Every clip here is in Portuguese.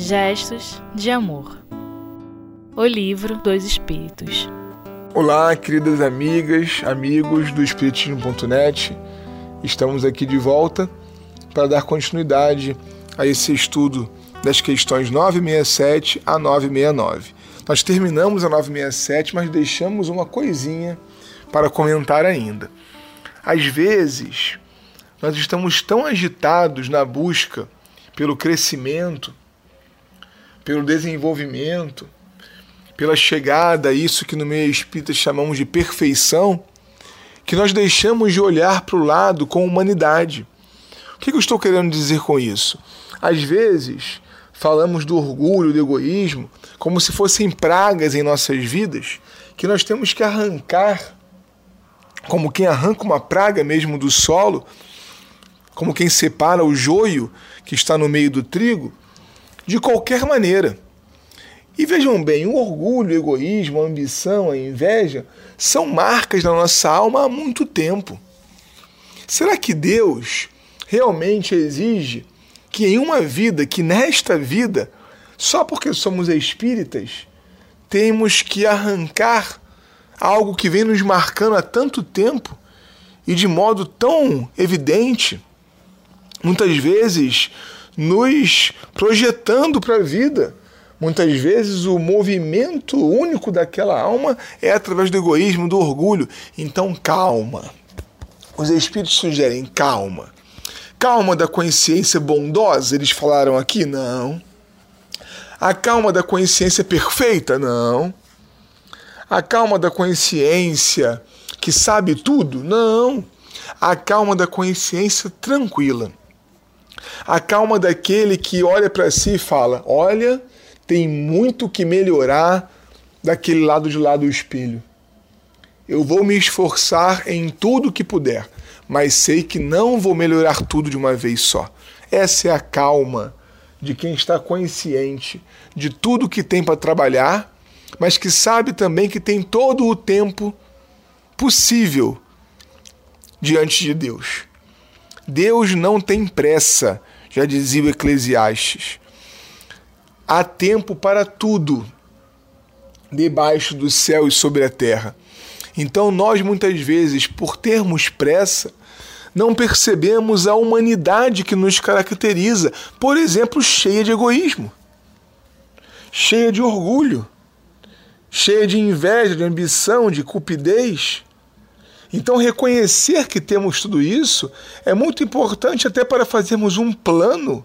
Gestos de Amor. O livro dos Espíritos. Olá, queridas amigas, amigos do Espiritismo.net. Estamos aqui de volta para dar continuidade a esse estudo das questões 967 a 969. Nós terminamos a 967, mas deixamos uma coisinha para comentar ainda. Às vezes, nós estamos tão agitados na busca pelo crescimento, pelo desenvolvimento, pela chegada a isso que no meio espírita chamamos de perfeição, que nós deixamos de olhar para o lado com humanidade. O que eu estou querendo dizer com isso? Às vezes, falamos do orgulho, do egoísmo, como se fossem pragas em nossas vidas, que nós temos que arrancar, como quem arranca uma praga mesmo do solo, como quem separa o joio que está no meio do trigo, de qualquer maneira. E vejam bem, o orgulho, o egoísmo, a ambição, a inveja são marcas da nossa alma há muito tempo. Será que Deus realmente exige que em uma vida, que nesta vida, só porque somos espíritas, temos que arrancar algo que vem nos marcando há tanto tempo e de modo tão evidente, muitas vezes nos projetando para a vida. Muitas vezes o movimento único daquela alma é através do egoísmo, do orgulho. Então, calma. Os espíritos sugerem calma. Calma da consciência bondosa, eles falaram aqui? Não. A calma da consciência perfeita? Não. A calma da consciência que sabe tudo? Não. A calma da consciência tranquila a calma daquele que olha para si e fala: Olha, tem muito que melhorar daquele lado de lá do espelho. Eu vou me esforçar em tudo que puder, mas sei que não vou melhorar tudo de uma vez só. Essa é a calma de quem está consciente de tudo que tem para trabalhar, mas que sabe também que tem todo o tempo possível diante de Deus. Deus não tem pressa, já dizia o Eclesiastes. Há tempo para tudo debaixo do céu e sobre a terra. Então, nós muitas vezes, por termos pressa, não percebemos a humanidade que nos caracteriza, por exemplo, cheia de egoísmo, cheia de orgulho, cheia de inveja, de ambição, de cupidez. Então, reconhecer que temos tudo isso é muito importante até para fazermos um plano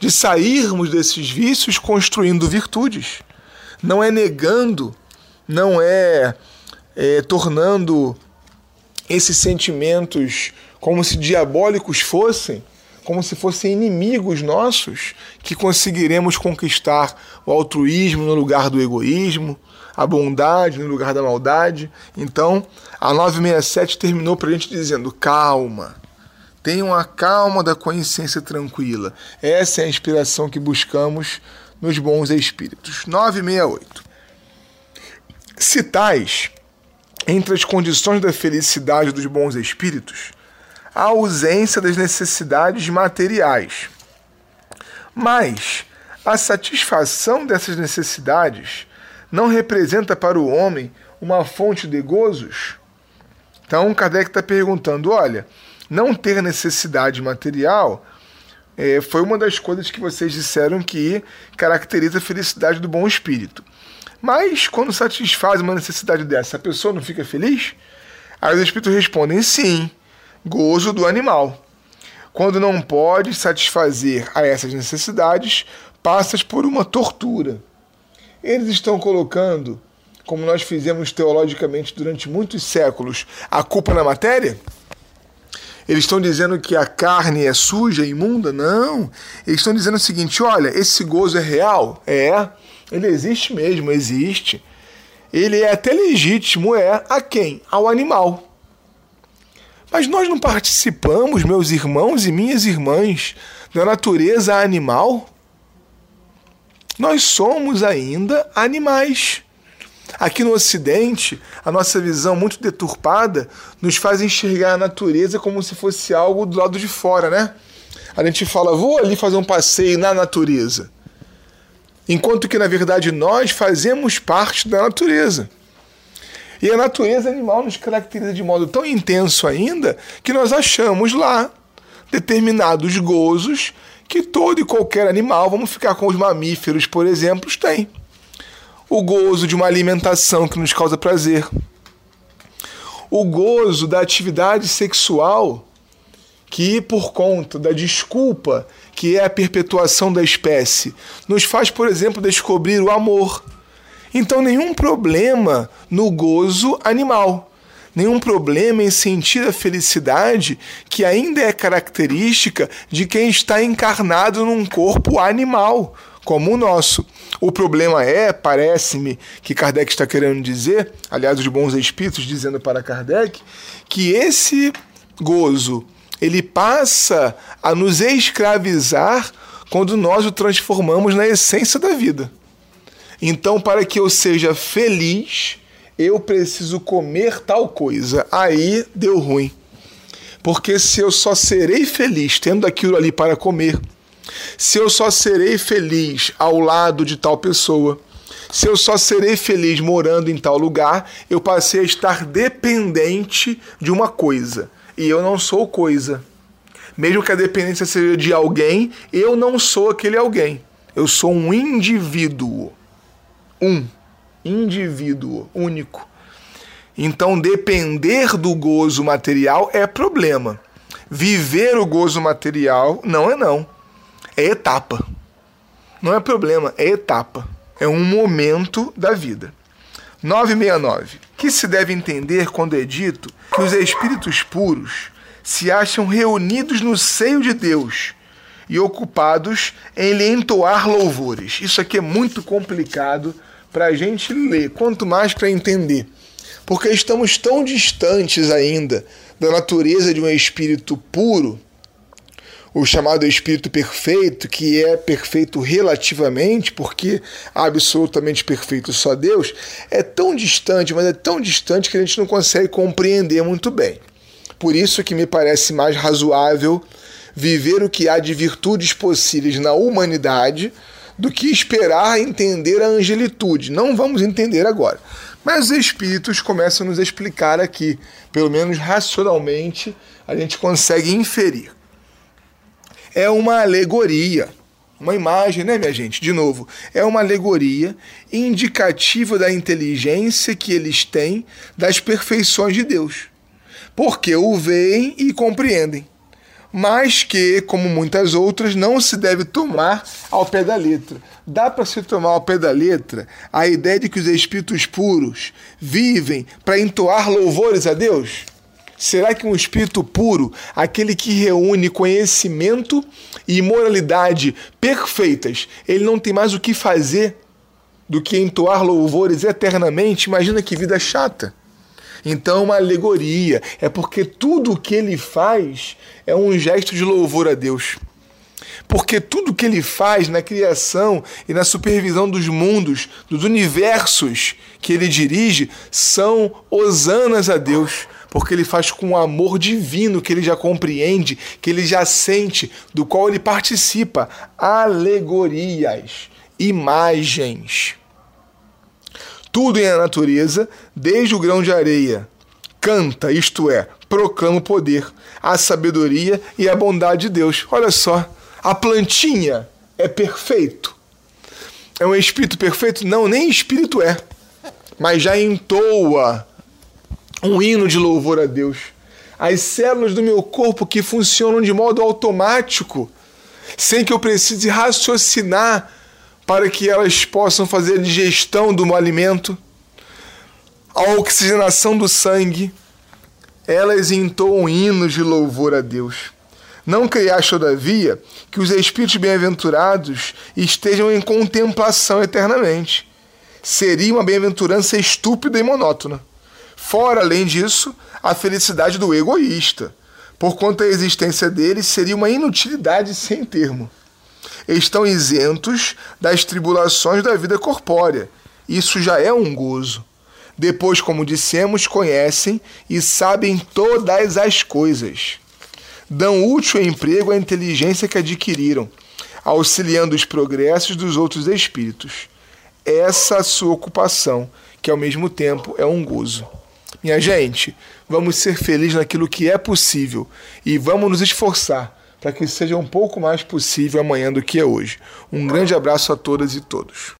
de sairmos desses vícios construindo virtudes. Não é negando, não é, é tornando esses sentimentos como se diabólicos fossem, como se fossem inimigos nossos, que conseguiremos conquistar o altruísmo no lugar do egoísmo, a bondade no lugar da maldade. Então, a 967 terminou para a gente dizendo: calma, tenham a calma da consciência tranquila. Essa é a inspiração que buscamos nos bons espíritos. 968. Citais, entre as condições da felicidade dos bons espíritos, a ausência das necessidades materiais. Mas a satisfação dessas necessidades não representa para o homem uma fonte de gozos? Então, Kardec está perguntando: olha, não ter necessidade material é, foi uma das coisas que vocês disseram que caracteriza a felicidade do bom espírito. Mas quando satisfaz uma necessidade dessa, a pessoa não fica feliz? Aí os espíritos respondem: sim, gozo do animal. Quando não pode satisfazer a essas necessidades, passas por uma tortura. Eles estão colocando, como nós fizemos teologicamente durante muitos séculos, a culpa na matéria? Eles estão dizendo que a carne é suja, imunda? Não. Eles estão dizendo o seguinte: olha, esse gozo é real? É. Ele existe mesmo, existe. Ele é até legítimo, é. A quem? Ao animal. Mas nós não participamos, meus irmãos e minhas irmãs, da natureza animal? Nós somos ainda animais. Aqui no Ocidente, a nossa visão muito deturpada nos faz enxergar a natureza como se fosse algo do lado de fora, né? A gente fala, vou ali fazer um passeio na natureza. enquanto que na verdade nós fazemos parte da natureza. E a natureza animal nos caracteriza de modo tão intenso ainda que nós achamos lá determinados gozos que todo e qualquer animal, vamos ficar com os mamíferos, por exemplo, tem. O gozo de uma alimentação que nos causa prazer. O gozo da atividade sexual que, por conta da desculpa que é a perpetuação da espécie, nos faz, por exemplo, descobrir o amor. Então, nenhum problema no gozo animal nenhum problema em sentir a felicidade que ainda é característica de quem está encarnado num corpo animal, como o nosso. O problema é, parece-me, que Kardec está querendo dizer, aliás, os bons espíritos dizendo para Kardec, que esse gozo ele passa a nos escravizar quando nós o transformamos na essência da vida. Então, para que eu seja feliz, eu preciso comer tal coisa. Aí deu ruim. Porque se eu só serei feliz tendo aquilo ali para comer, se eu só serei feliz ao lado de tal pessoa, se eu só serei feliz morando em tal lugar, eu passei a estar dependente de uma coisa. E eu não sou coisa. Mesmo que a dependência seja de alguém, eu não sou aquele alguém. Eu sou um indivíduo. Um indivíduo único. Então, depender do gozo material é problema. Viver o gozo material não é não. É etapa. Não é problema, é etapa. É um momento da vida. 969. Que se deve entender quando é dito que os espíritos puros se acham reunidos no seio de Deus e ocupados em lhe entoar louvores. Isso aqui é muito complicado para a gente ler, quanto mais para entender. Porque estamos tão distantes ainda da natureza de um espírito puro, o chamado espírito perfeito, que é perfeito relativamente, porque absolutamente perfeito só Deus, é tão distante, mas é tão distante que a gente não consegue compreender muito bem. Por isso que me parece mais razoável viver o que há de virtudes possíveis na humanidade do que esperar entender a angelitude. Não vamos entender agora. Mas os espíritos começam a nos explicar aqui, pelo menos racionalmente, a gente consegue inferir. É uma alegoria, uma imagem, né, minha gente? De novo, é uma alegoria indicativa da inteligência que eles têm das perfeições de Deus, porque o veem e compreendem mas que, como muitas outras, não se deve tomar ao pé da letra. Dá para se tomar ao pé da letra a ideia de que os espíritos puros vivem para entoar louvores a Deus? Será que um espírito puro, aquele que reúne conhecimento e moralidade perfeitas, ele não tem mais o que fazer do que entoar louvores eternamente? Imagina que vida chata. Então, é uma alegoria é porque tudo o que ele faz é um gesto de louvor a Deus. Porque tudo que ele faz na criação e na supervisão dos mundos, dos universos que ele dirige, são hosanas a Deus. Porque ele faz com o amor divino que ele já compreende, que ele já sente, do qual ele participa. Alegorias, imagens. Tudo em a natureza, desde o grão de areia, canta, isto é, proclama o poder, a sabedoria e a bondade de Deus. Olha só, a plantinha é perfeito. É um espírito perfeito? Não, nem espírito é. Mas já entoa um hino de louvor a Deus. As células do meu corpo que funcionam de modo automático, sem que eu precise raciocinar para que elas possam fazer a digestão do alimento, a oxigenação do sangue, elas entoam hinos de louvor a Deus. Não criaste, todavia, que os espíritos bem-aventurados estejam em contemplação eternamente. Seria uma bem-aventurança estúpida e monótona. Fora, além disso, a felicidade do egoísta, porquanto a existência deles seria uma inutilidade sem termo estão isentos das tribulações da vida corpórea. Isso já é um gozo. Depois, como dissemos, conhecem e sabem todas as coisas. Dão útil emprego à inteligência que adquiriram. auxiliando os progressos dos outros espíritos. Essa sua ocupação, que ao mesmo tempo é um gozo. Minha gente, vamos ser felizes naquilo que é possível e vamos nos esforçar para que seja um pouco mais possível amanhã do que é hoje. Um grande abraço a todas e todos.